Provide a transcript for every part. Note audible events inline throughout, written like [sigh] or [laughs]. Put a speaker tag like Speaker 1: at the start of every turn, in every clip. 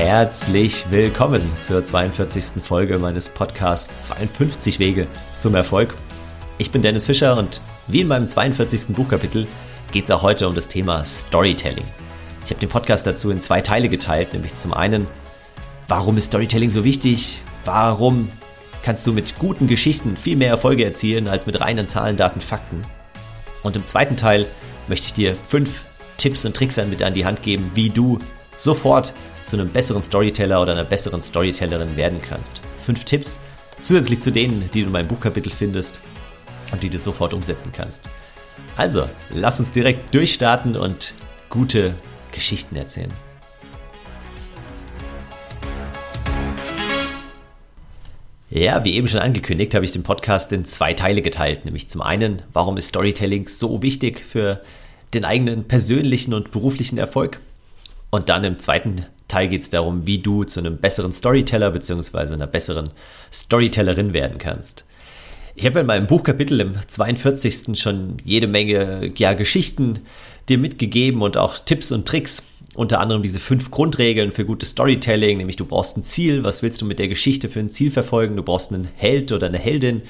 Speaker 1: Herzlich willkommen zur 42. Folge meines Podcasts 52 Wege zum Erfolg. Ich bin Dennis Fischer und wie in meinem 42. Buchkapitel geht es auch heute um das Thema Storytelling. Ich habe den Podcast dazu in zwei Teile geteilt, nämlich zum einen, warum ist Storytelling so wichtig? Warum kannst du mit guten Geschichten viel mehr Erfolge erzielen als mit reinen Zahlen, Daten, Fakten? Und im zweiten Teil möchte ich dir fünf Tipps und Tricks mit an die Hand geben, wie du sofort zu einem besseren Storyteller oder einer besseren Storytellerin werden kannst. Fünf Tipps zusätzlich zu denen, die du in meinem Buchkapitel findest und die du sofort umsetzen kannst. Also, lass uns direkt durchstarten und gute Geschichten erzählen. Ja, wie eben schon angekündigt, habe ich den Podcast in zwei Teile geteilt. Nämlich zum einen, warum ist Storytelling so wichtig für den eigenen persönlichen und beruflichen Erfolg? Und dann im zweiten Teil geht es darum, wie du zu einem besseren Storyteller bzw. einer besseren Storytellerin werden kannst. Ich habe in meinem Buchkapitel im 42. schon jede Menge ja, Geschichten dir mitgegeben und auch Tipps und Tricks. Unter anderem diese fünf Grundregeln für gutes Storytelling, nämlich du brauchst ein Ziel, was willst du mit der Geschichte für ein Ziel verfolgen, du brauchst einen Held oder eine Heldin,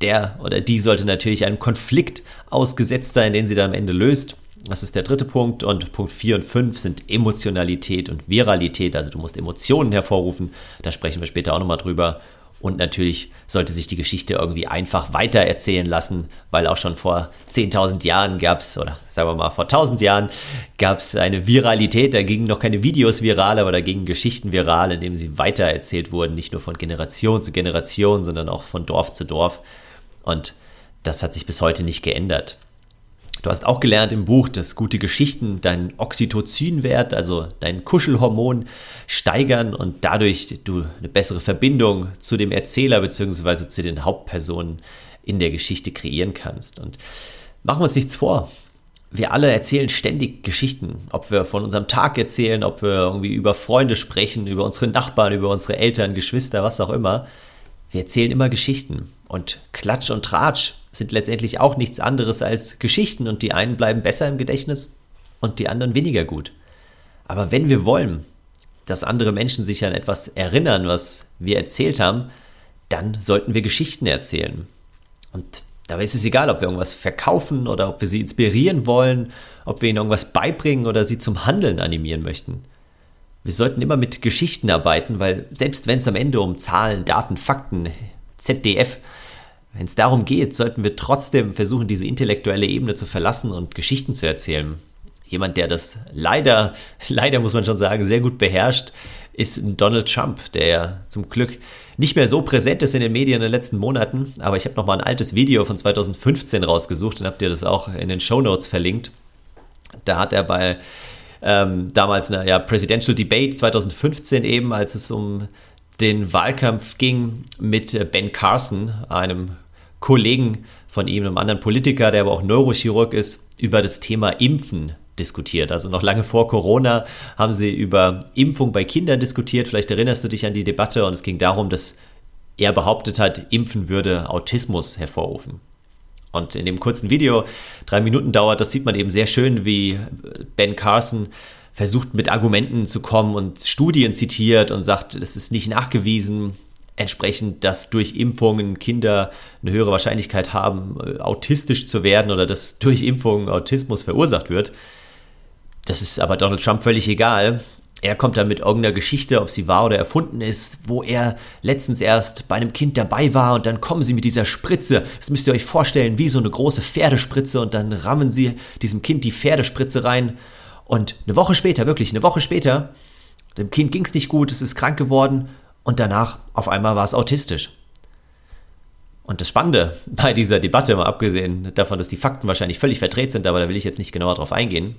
Speaker 1: der oder die sollte natürlich einem Konflikt ausgesetzt sein, den sie dann am Ende löst. Das ist der dritte Punkt. Und Punkt 4 und 5 sind Emotionalität und Viralität. Also du musst Emotionen hervorrufen. Da sprechen wir später auch nochmal drüber. Und natürlich sollte sich die Geschichte irgendwie einfach weitererzählen lassen, weil auch schon vor 10.000 Jahren gab es, oder sagen wir mal vor 1.000 Jahren, gab es eine Viralität. Da gingen noch keine Videos viral, aber da gingen Geschichten viral, indem sie weitererzählt wurden. Nicht nur von Generation zu Generation, sondern auch von Dorf zu Dorf. Und das hat sich bis heute nicht geändert. Du hast auch gelernt im Buch, dass gute Geschichten deinen Oxytocinwert, also dein Kuschelhormon, steigern und dadurch du eine bessere Verbindung zu dem Erzähler bzw. zu den Hauptpersonen in der Geschichte kreieren kannst. Und machen wir uns nichts vor. Wir alle erzählen ständig Geschichten, ob wir von unserem Tag erzählen, ob wir irgendwie über Freunde sprechen, über unsere Nachbarn, über unsere Eltern, Geschwister, was auch immer. Wir erzählen immer Geschichten. Und Klatsch und Tratsch sind letztendlich auch nichts anderes als Geschichten und die einen bleiben besser im Gedächtnis und die anderen weniger gut. Aber wenn wir wollen, dass andere Menschen sich an etwas erinnern, was wir erzählt haben, dann sollten wir Geschichten erzählen. Und dabei ist es egal, ob wir irgendwas verkaufen oder ob wir sie inspirieren wollen, ob wir ihnen irgendwas beibringen oder sie zum Handeln animieren möchten. Wir sollten immer mit Geschichten arbeiten, weil selbst wenn es am Ende um Zahlen, Daten, Fakten, ZDF wenn es darum geht, sollten wir trotzdem versuchen, diese intellektuelle Ebene zu verlassen und Geschichten zu erzählen. Jemand, der das leider, [laughs] leider muss man schon sagen, sehr gut beherrscht, ist Donald Trump, der ja zum Glück nicht mehr so präsent ist in den Medien in den letzten Monaten. Aber ich habe noch mal ein altes Video von 2015 rausgesucht und habt ihr das auch in den Show Notes verlinkt. Da hat er bei ähm, damals einer ja, Presidential Debate 2015 eben, als es um den Wahlkampf ging mit äh, Ben Carson, einem Kollegen von ihm, einem anderen Politiker, der aber auch Neurochirurg ist, über das Thema Impfen diskutiert. Also noch lange vor Corona haben sie über Impfung bei Kindern diskutiert. Vielleicht erinnerst du dich an die Debatte und es ging darum, dass er behauptet hat, Impfen würde Autismus hervorrufen. Und in dem kurzen Video, drei Minuten dauert, das sieht man eben sehr schön, wie Ben Carson versucht mit Argumenten zu kommen und Studien zitiert und sagt, es ist nicht nachgewiesen, entsprechend, dass durch Impfungen Kinder eine höhere Wahrscheinlichkeit haben, äh, autistisch zu werden oder dass durch Impfungen Autismus verursacht wird. Das ist aber Donald Trump völlig egal. Er kommt dann mit irgendeiner Geschichte, ob sie wahr oder erfunden ist, wo er letztens erst bei einem Kind dabei war und dann kommen sie mit dieser Spritze. Das müsst ihr euch vorstellen, wie so eine große Pferdespritze und dann rammen sie diesem Kind die Pferdespritze rein. Und eine Woche später, wirklich eine Woche später, dem Kind ging es nicht gut, es ist krank geworden und danach auf einmal war es autistisch. Und das Spannende [laughs] bei dieser Debatte, mal abgesehen davon, dass die Fakten wahrscheinlich völlig verdreht sind, aber da will ich jetzt nicht genauer drauf eingehen.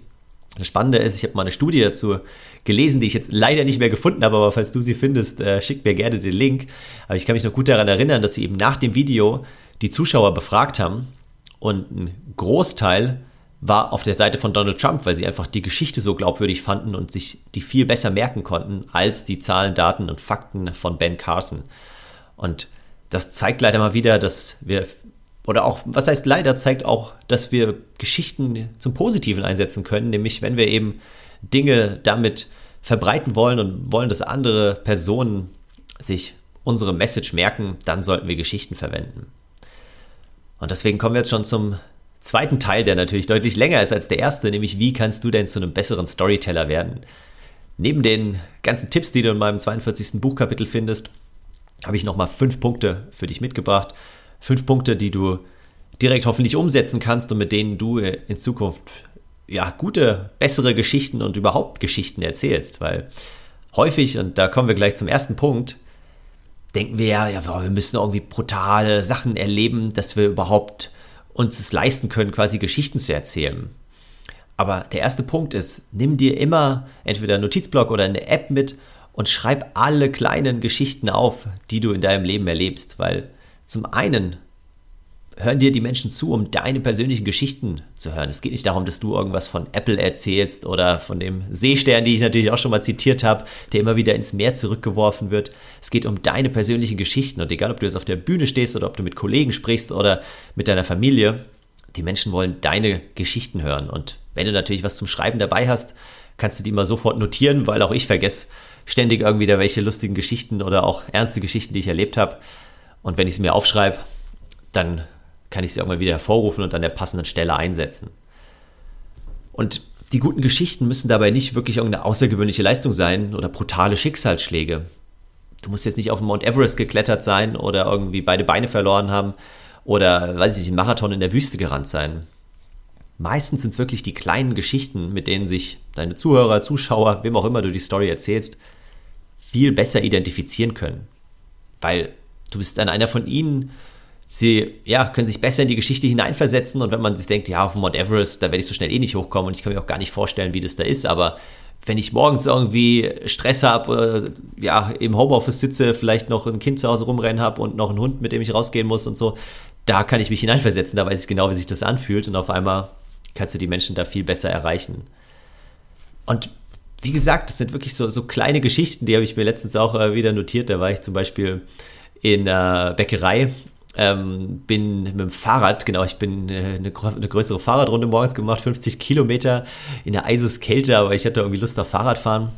Speaker 1: Das Spannende ist, ich habe mal eine Studie dazu gelesen, die ich jetzt leider nicht mehr gefunden habe, aber falls du sie findest, äh, schick mir gerne den Link. Aber ich kann mich noch gut daran erinnern, dass sie eben nach dem Video die Zuschauer befragt haben und ein Großteil war auf der Seite von Donald Trump, weil sie einfach die Geschichte so glaubwürdig fanden und sich die viel besser merken konnten als die Zahlen, Daten und Fakten von Ben Carson. Und das zeigt leider mal wieder, dass wir, oder auch, was heißt leider, zeigt auch, dass wir Geschichten zum Positiven einsetzen können, nämlich wenn wir eben Dinge damit verbreiten wollen und wollen, dass andere Personen sich unsere Message merken, dann sollten wir Geschichten verwenden. Und deswegen kommen wir jetzt schon zum zweiten Teil, der natürlich deutlich länger ist als der erste, nämlich wie kannst du denn zu einem besseren Storyteller werden? Neben den ganzen Tipps, die du in meinem 42. Buchkapitel findest, habe ich nochmal fünf Punkte für dich mitgebracht. Fünf Punkte, die du direkt hoffentlich umsetzen kannst und mit denen du in Zukunft ja gute, bessere Geschichten und überhaupt Geschichten erzählst, weil häufig, und da kommen wir gleich zum ersten Punkt, denken wir ja, ja, wir müssen irgendwie brutale Sachen erleben, dass wir überhaupt uns es leisten können, quasi Geschichten zu erzählen. Aber der erste Punkt ist, nimm dir immer entweder einen Notizblock oder eine App mit und schreib alle kleinen Geschichten auf, die du in deinem Leben erlebst, weil zum einen hören dir die Menschen zu, um deine persönlichen Geschichten zu hören. Es geht nicht darum, dass du irgendwas von Apple erzählst oder von dem Seestern, die ich natürlich auch schon mal zitiert habe, der immer wieder ins Meer zurückgeworfen wird. Es geht um deine persönlichen Geschichten und egal, ob du jetzt auf der Bühne stehst oder ob du mit Kollegen sprichst oder mit deiner Familie, die Menschen wollen deine Geschichten hören. Und wenn du natürlich was zum Schreiben dabei hast, kannst du die mal sofort notieren, weil auch ich vergesse ständig irgendwie da welche lustigen Geschichten oder auch ernste Geschichten, die ich erlebt habe. Und wenn ich sie mir aufschreibe, dann kann ich sie irgendwann wieder hervorrufen und an der passenden Stelle einsetzen. Und die guten Geschichten müssen dabei nicht wirklich irgendeine außergewöhnliche Leistung sein oder brutale Schicksalsschläge. Du musst jetzt nicht auf den Mount Everest geklettert sein oder irgendwie beide Beine verloren haben oder, weiß ich nicht, einen Marathon in der Wüste gerannt sein. Meistens sind es wirklich die kleinen Geschichten, mit denen sich deine Zuhörer, Zuschauer, wem auch immer du die Story erzählst, viel besser identifizieren können. Weil du bist dann einer von ihnen sie ja, können sich besser in die Geschichte hineinversetzen und wenn man sich denkt, ja, auf Mount Everest, da werde ich so schnell eh nicht hochkommen und ich kann mir auch gar nicht vorstellen, wie das da ist, aber wenn ich morgens irgendwie Stress habe, äh, ja, im Homeoffice sitze, vielleicht noch ein Kind zu Hause rumrennen habe und noch einen Hund, mit dem ich rausgehen muss und so, da kann ich mich hineinversetzen, da weiß ich genau, wie sich das anfühlt und auf einmal kannst du die Menschen da viel besser erreichen. Und wie gesagt, das sind wirklich so, so kleine Geschichten, die habe ich mir letztens auch äh, wieder notiert. Da war ich zum Beispiel in der Bäckerei ähm, bin mit dem Fahrrad, genau, ich bin äh, eine, eine, größere Fahrradrunde morgens gemacht, 50 Kilometer in der Eiseskälte, aber ich hatte irgendwie Lust auf Fahrradfahren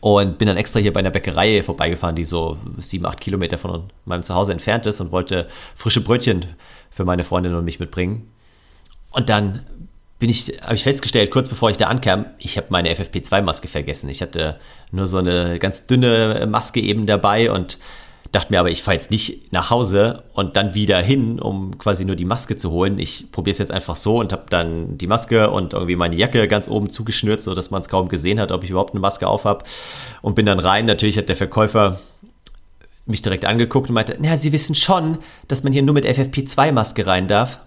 Speaker 1: und bin dann extra hier bei einer Bäckerei vorbeigefahren, die so sieben, acht Kilometer von meinem Zuhause entfernt ist und wollte frische Brötchen für meine Freundin und mich mitbringen. Und dann bin ich, habe ich festgestellt, kurz bevor ich da ankam, ich habe meine FFP2-Maske vergessen. Ich hatte nur so eine ganz dünne Maske eben dabei und dachte mir aber, ich fahre jetzt nicht nach Hause und dann wieder hin, um quasi nur die Maske zu holen. Ich probiere es jetzt einfach so und habe dann die Maske und irgendwie meine Jacke ganz oben zugeschnürt, so dass man es kaum gesehen hat, ob ich überhaupt eine Maske auf habe. Und bin dann rein. Natürlich hat der Verkäufer mich direkt angeguckt und meinte, na, Sie wissen schon, dass man hier nur mit FFP2-Maske rein darf.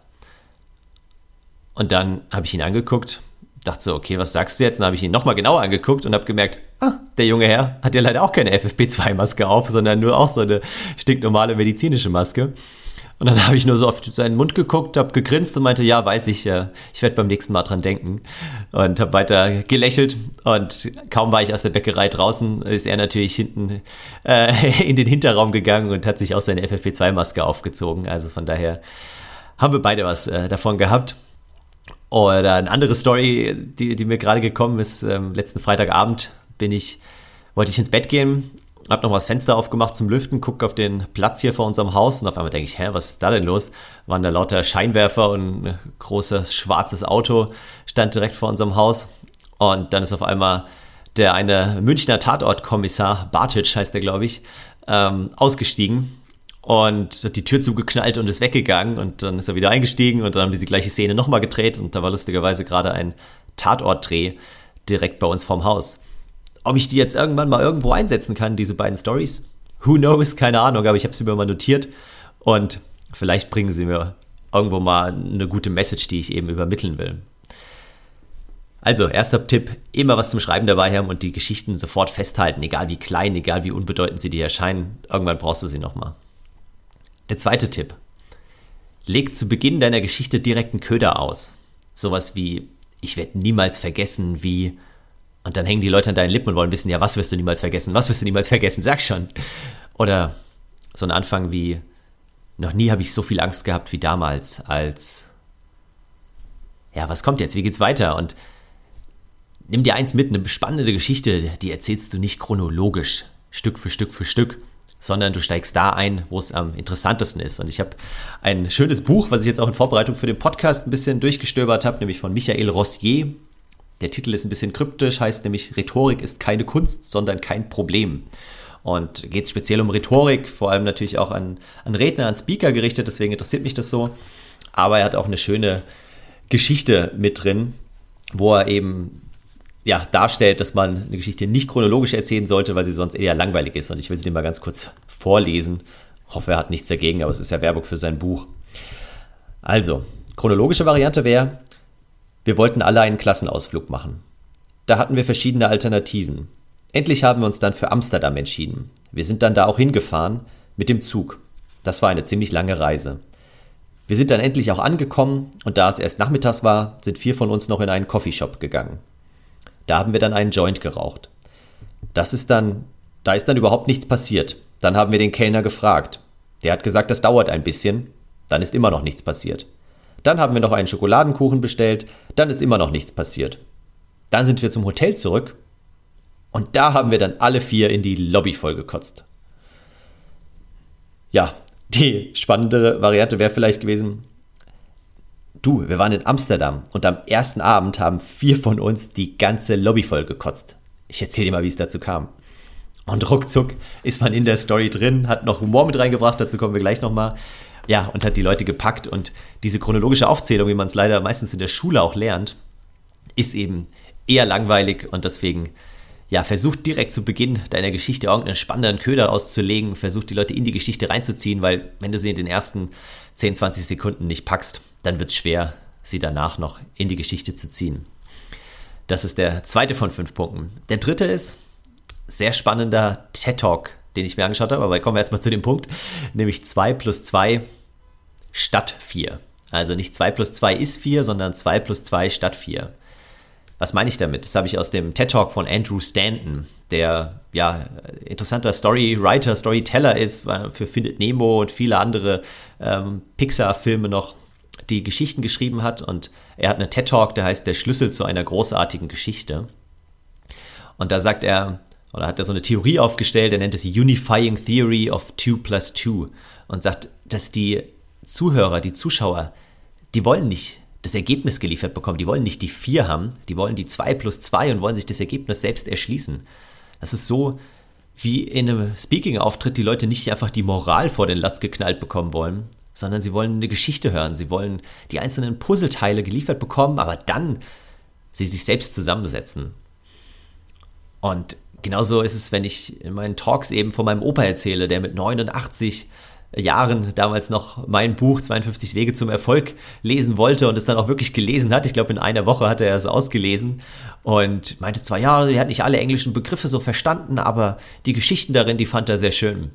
Speaker 1: Und dann habe ich ihn angeguckt dachte so, okay, was sagst du jetzt? Dann habe ich ihn nochmal genauer angeguckt und habe gemerkt, ah, der junge Herr hat ja leider auch keine FFP2-Maske auf, sondern nur auch so eine stinknormale medizinische Maske. Und dann habe ich nur so auf seinen Mund geguckt, habe gegrinst und meinte, ja, weiß ich, ich werde beim nächsten Mal dran denken. Und habe weiter gelächelt und kaum war ich aus der Bäckerei draußen, ist er natürlich hinten äh, [laughs] in den Hinterraum gegangen und hat sich auch seine FFP2-Maske aufgezogen. Also von daher haben wir beide was äh, davon gehabt. Oder eine andere Story, die, die mir gerade gekommen ist, ähm, letzten Freitagabend bin ich, wollte ich ins Bett gehen, hab noch mal das Fenster aufgemacht zum Lüften, guck auf den Platz hier vor unserem Haus und auf einmal denke ich, hä, was ist da denn los? Waren da lauter Scheinwerfer und ein großes schwarzes Auto stand direkt vor unserem Haus und dann ist auf einmal der eine Münchner Tatortkommissar, Bartic heißt der, glaube ich, ähm, ausgestiegen und hat die Tür zugeknallt und ist weggegangen und dann ist er wieder eingestiegen und dann haben wir die gleiche Szene nochmal gedreht und da war lustigerweise gerade ein Tatortdreh direkt bei uns vorm Haus. Ob ich die jetzt irgendwann mal irgendwo einsetzen kann, diese beiden Stories? Who knows? Keine Ahnung, aber ich habe sie mir mal notiert und vielleicht bringen sie mir irgendwo mal eine gute Message, die ich eben übermitteln will. Also, erster Tipp, immer was zum Schreiben dabei haben und die Geschichten sofort festhalten, egal wie klein, egal wie unbedeutend sie dir erscheinen. Irgendwann brauchst du sie nochmal. Der zweite Tipp. Leg zu Beginn deiner Geschichte direkt einen Köder aus. Sowas wie, ich werde niemals vergessen, wie. Und dann hängen die Leute an deinen Lippen und wollen wissen, ja, was wirst du niemals vergessen? Was wirst du niemals vergessen? Sag schon. Oder so ein Anfang wie, noch nie habe ich so viel Angst gehabt wie damals, als. Ja, was kommt jetzt? Wie geht's weiter? Und nimm dir eins mit, eine spannende Geschichte, die erzählst du nicht chronologisch, Stück für Stück für Stück, sondern du steigst da ein, wo es am interessantesten ist. Und ich habe ein schönes Buch, was ich jetzt auch in Vorbereitung für den Podcast ein bisschen durchgestöbert habe, nämlich von Michael Rossier. Der Titel ist ein bisschen kryptisch, heißt nämlich Rhetorik ist keine Kunst, sondern kein Problem. Und geht speziell um Rhetorik, vor allem natürlich auch an, an Redner, an Speaker gerichtet, deswegen interessiert mich das so. Aber er hat auch eine schöne Geschichte mit drin, wo er eben ja, darstellt, dass man eine Geschichte nicht chronologisch erzählen sollte, weil sie sonst eher langweilig ist. Und ich will sie dir mal ganz kurz vorlesen. Ich hoffe, er hat nichts dagegen, aber es ist ja Werbung für sein Buch. Also, chronologische Variante wäre, wir wollten alle einen Klassenausflug machen. Da hatten wir verschiedene Alternativen. Endlich haben wir uns dann für Amsterdam entschieden. Wir sind dann da auch hingefahren mit dem Zug. Das war eine ziemlich lange Reise. Wir sind dann endlich auch angekommen und da es erst nachmittags war, sind vier von uns noch in einen Coffeeshop gegangen. Da haben wir dann einen Joint geraucht. Das ist dann, da ist dann überhaupt nichts passiert. Dann haben wir den Kellner gefragt. Der hat gesagt, das dauert ein bisschen. Dann ist immer noch nichts passiert. Dann haben wir noch einen Schokoladenkuchen bestellt. Dann ist immer noch nichts passiert. Dann sind wir zum Hotel zurück und da haben wir dann alle vier in die Lobby vollgekotzt. Ja, die spannendere Variante wäre vielleicht gewesen, du, wir waren in Amsterdam und am ersten Abend haben vier von uns die ganze Lobby vollgekotzt. Ich erzähle dir mal, wie es dazu kam. Und ruckzuck ist man in der Story drin, hat noch Humor mit reingebracht, dazu kommen wir gleich nochmal. Ja, und hat die Leute gepackt und diese chronologische Aufzählung, wie man es leider meistens in der Schule auch lernt, ist eben eher langweilig und deswegen ja, versucht direkt zu Beginn deiner Geschichte irgendeinen spannenden Köder auszulegen, versucht die Leute in die Geschichte reinzuziehen, weil wenn du sie in den ersten 10, 20 Sekunden nicht packst, dann wird es schwer, sie danach noch in die Geschichte zu ziehen. Das ist der zweite von fünf Punkten. Der dritte ist sehr spannender TED Talk, den ich mir angeschaut habe, aber kommen wir erstmal zu dem Punkt, nämlich 2 plus 2 statt 4. Also nicht 2 plus 2 ist 4, sondern 2 plus 2 statt 4. Was meine ich damit? Das habe ich aus dem TED Talk von Andrew Stanton, der ja interessanter Storywriter, Storyteller ist, für Findet Nemo und viele andere ähm, Pixar-Filme noch die Geschichten geschrieben hat. Und er hat einen TED Talk, der heißt Der Schlüssel zu einer großartigen Geschichte. Und da sagt er, oder hat er so eine Theorie aufgestellt, er nennt es Unifying Theory of 2 plus 2 und sagt, dass die Zuhörer, die Zuschauer, die wollen nicht das Ergebnis geliefert bekommen. Die wollen nicht die 4 haben, die wollen die 2 plus 2 und wollen sich das Ergebnis selbst erschließen. Das ist so, wie in einem Speaking-Auftritt die Leute nicht einfach die Moral vor den Latz geknallt bekommen wollen, sondern sie wollen eine Geschichte hören. Sie wollen die einzelnen Puzzleteile geliefert bekommen, aber dann sie sich selbst zusammensetzen. Und genauso ist es, wenn ich in meinen Talks eben von meinem Opa erzähle, der mit 89 Jahren damals noch mein Buch 52 Wege zum Erfolg lesen wollte und es dann auch wirklich gelesen hat. Ich glaube, in einer Woche hatte er es ausgelesen und meinte zwar, ja, er hat nicht alle englischen Begriffe so verstanden, aber die Geschichten darin, die fand er sehr schön.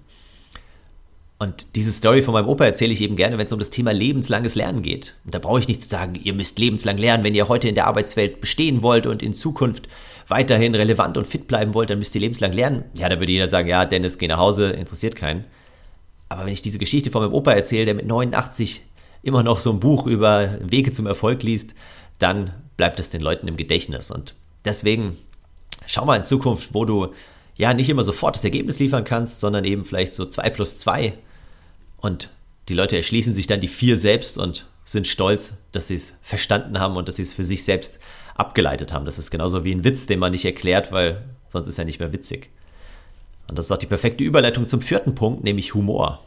Speaker 1: Und diese Story von meinem Opa erzähle ich eben gerne, wenn es um das Thema lebenslanges Lernen geht. Und da brauche ich nicht zu sagen, ihr müsst lebenslang lernen, wenn ihr heute in der Arbeitswelt bestehen wollt und in Zukunft weiterhin relevant und fit bleiben wollt, dann müsst ihr lebenslang lernen. Ja, da würde jeder sagen, ja, Dennis, geh nach Hause, interessiert keinen. Aber wenn ich diese Geschichte von meinem Opa erzähle, der mit 89 immer noch so ein Buch über Wege zum Erfolg liest, dann bleibt es den Leuten im Gedächtnis. Und deswegen schau mal in Zukunft, wo du ja nicht immer sofort das Ergebnis liefern kannst, sondern eben vielleicht so 2 plus 2 und die Leute erschließen sich dann die vier selbst und sind stolz, dass sie es verstanden haben und dass sie es für sich selbst abgeleitet haben. Das ist genauso wie ein Witz, den man nicht erklärt, weil sonst ist er nicht mehr witzig. Und das ist auch die perfekte Überleitung zum vierten Punkt, nämlich Humor.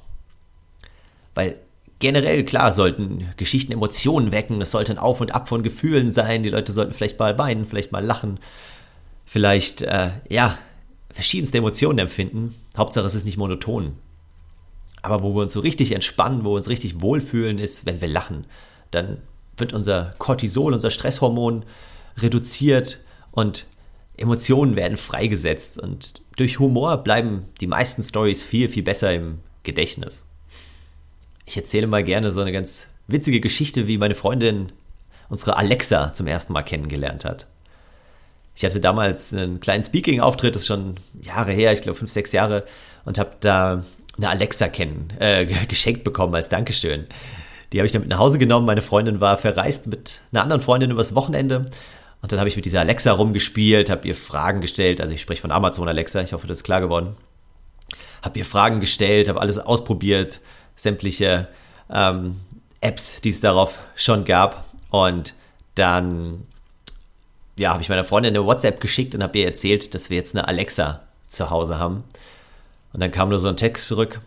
Speaker 1: Weil generell, klar, sollten Geschichten Emotionen wecken, es sollte ein Auf und Ab von Gefühlen sein, die Leute sollten vielleicht mal weinen, vielleicht mal lachen, vielleicht, äh, ja, verschiedenste Emotionen empfinden. Hauptsache, es ist nicht monoton. Aber wo wir uns so richtig entspannen, wo wir uns richtig wohlfühlen, ist, wenn wir lachen. Dann wird unser Cortisol, unser Stresshormon reduziert und Emotionen werden freigesetzt und durch Humor bleiben die meisten Stories viel, viel besser im Gedächtnis. Ich erzähle mal gerne so eine ganz witzige Geschichte, wie meine Freundin unsere Alexa zum ersten Mal kennengelernt hat. Ich hatte damals einen kleinen Speaking-Auftritt, das ist schon Jahre her, ich glaube fünf, sechs Jahre, und habe da eine Alexa kennen, äh, [laughs] geschenkt bekommen als Dankeschön. Die habe ich dann mit nach Hause genommen. Meine Freundin war verreist mit einer anderen Freundin übers Wochenende Und dann habe ich mit dieser Alexa rumgespielt, habe ihr Fragen gestellt. Also ich spreche von Amazon Alexa, ich hoffe, das ist klar geworden. Habe ihr Fragen gestellt, habe alles ausprobiert, sämtliche ähm, Apps, die es darauf schon gab. Und dann ja, habe ich meiner Freundin eine WhatsApp geschickt und habe ihr erzählt, dass wir jetzt eine Alexa zu Hause haben. Und dann kam nur so ein Text zurück,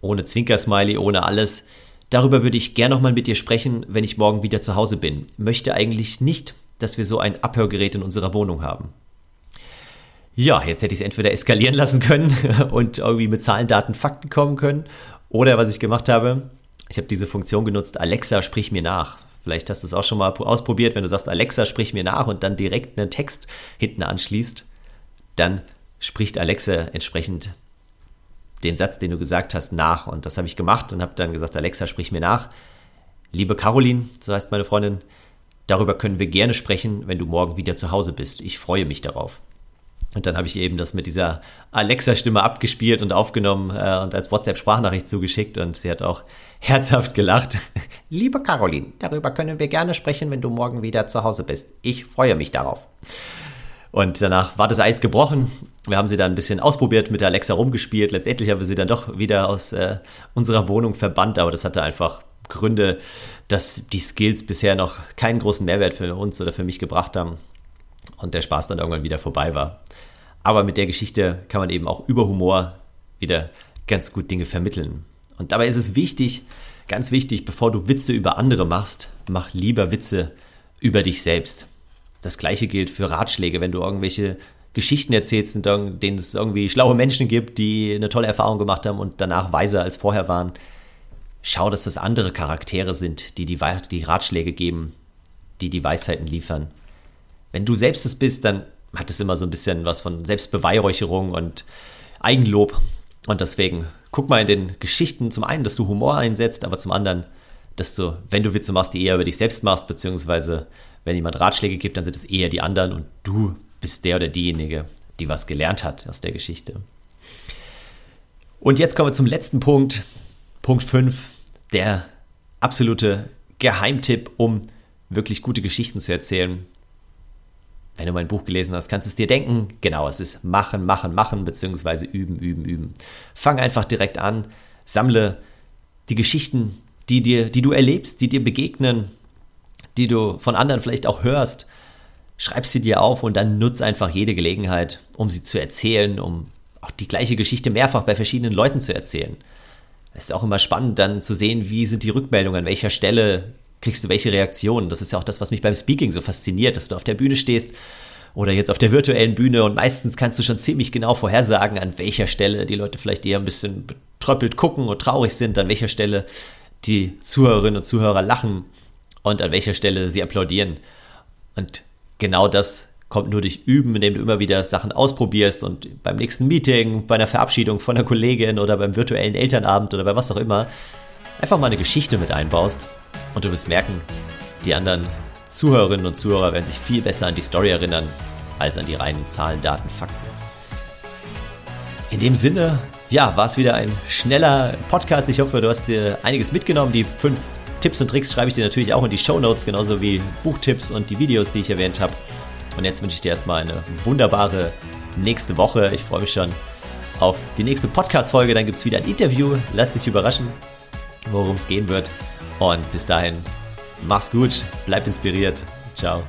Speaker 1: ohne Zwinkersmiley, ohne alles. Darüber würde ich gern nochmal mit dir sprechen, wenn ich morgen wieder zu Hause bin. Möchte eigentlich nicht, dass wir so ein Abhörgerät in unserer Wohnung haben. Ja, jetzt hätte ich es entweder eskalieren lassen können [laughs] und irgendwie mit Zahlen, Daten, Fakten kommen können. Oder was ich gemacht habe, ich habe diese Funktion genutzt, Alexa, sprich mir nach. Vielleicht hast du es auch schon mal ausprobiert, wenn du sagst, Alexa, sprich mir nach und dann direkt einen Text hinten anschließt, dann spricht Alexa entsprechend den Satz, den du gesagt hast, nach. Und das habe ich gemacht und habe dann gesagt, Alexa, sprich mir nach. Liebe Caroline, so heißt meine Freundin, darüber können wir gerne sprechen, wenn du morgen wieder zu Hause bist. Ich freue mich darauf. Und dann habe ich eben das mit dieser Alexa-Stimme abgespielt und aufgenommen äh, und als WhatsApp-Sprachnachricht zugeschickt und sie hat auch [laughs] herzhaft gelacht. [laughs] Liebe Caroline, darüber können wir gerne sprechen, wenn du morgen wieder zu Hause bist. Ich freue mich darauf. Und danach war das Eis gebrochen. Wir haben sie dann ein bisschen ausprobiert, mit der Alexa rumgespielt. Letztendlich haben wir sie dann doch wieder aus äh, unserer Wohnung verbannt, aber das hatte einfach Gründe, dass die Skills bisher noch keinen großen Mehrwert für uns oder für mich gebracht haben und der Spaß dann irgendwann wieder vorbei war. Aber mit der Geschichte kann man eben auch über Humor wieder ganz gut Dinge vermitteln. Und dabei ist es wichtig, ganz wichtig, bevor du Witze über andere machst, mach lieber Witze über dich selbst. Das gleiche gilt für Ratschläge, wenn du irgendwelche Geschichten erzählst, in denen es irgendwie schlaue Menschen gibt, die eine tolle Erfahrung gemacht haben und danach weiser als vorher waren. Schau, dass das andere Charaktere sind, die die, die Ratschläge geben, die die Weisheiten liefern. Wenn du selbst es bist, dann hat es immer so ein bisschen was von Selbstbeweihräucherung und Eigenlob. Und deswegen guck mal in den Geschichten zum einen, dass du Humor einsetzt, aber zum anderen, dass du, wenn du Witze machst, die eher über dich selbst machst, beziehungsweise wenn jemand Ratschläge gibt, dann sind es eher die anderen und du bist der oder diejenige, die was gelernt hat aus der Geschichte. Und jetzt kommen wir zum letzten Punkt, Punkt 5, der absolute Geheimtipp, um wirklich gute Geschichten zu erzählen. Wenn du mein Buch gelesen hast, kannst du es dir denken. Genau, es ist machen, machen, machen, beziehungsweise üben, üben, üben. Fang einfach direkt an, sammle die Geschichten, die, dir, die du erlebst, die dir begegnen, die du von anderen vielleicht auch hörst, schreib sie dir auf und dann nutz einfach jede Gelegenheit, um sie zu erzählen, um auch die gleiche Geschichte mehrfach bei verschiedenen Leuten zu erzählen. Es ist auch immer spannend dann zu sehen, wie sind die Rückmeldungen, an welcher Stelle kriegst du welche Reaktionen. Das ist ja auch das, was mich beim Speaking so fasziniert, dass du auf der Bühne stehst oder jetzt auf der virtuellen Bühne und meistens kannst du schon ziemlich genau vorhersagen, an welcher Stelle die Leute vielleicht eher ein bisschen betröppelt gucken und traurig sind, an welcher Stelle die Zuhörerinnen und Zuhörer lachen und an welcher Stelle sie applaudieren. Und genau das kommt nur durch Üben, indem du immer wieder Sachen ausprobierst und beim nächsten Meeting, bei einer Verabschiedung von einer Kollegin oder beim virtuellen Elternabend oder bei was auch immer einfach mal eine Geschichte mit einbaust und du wirst merken, die anderen Zuhörerinnen und Zuhörer werden sich viel besser an die Story erinnern als an die reinen Zahlen, Daten, Fakten. In dem Sinne, ja, war es wieder ein schneller Podcast. Ich hoffe, du hast dir einiges mitgenommen. Die fünf Tipps und Tricks schreibe ich dir natürlich auch in die Show Notes, genauso wie Buchtipps und die Videos, die ich erwähnt habe. Und jetzt wünsche ich dir erstmal eine wunderbare nächste Woche. Ich freue mich schon auf die nächste Podcast-Folge. Dann gibt es wieder ein Interview. Lass dich überraschen, worum es gehen wird. Und bis dahin, mach's gut, bleib inspiriert. Ciao.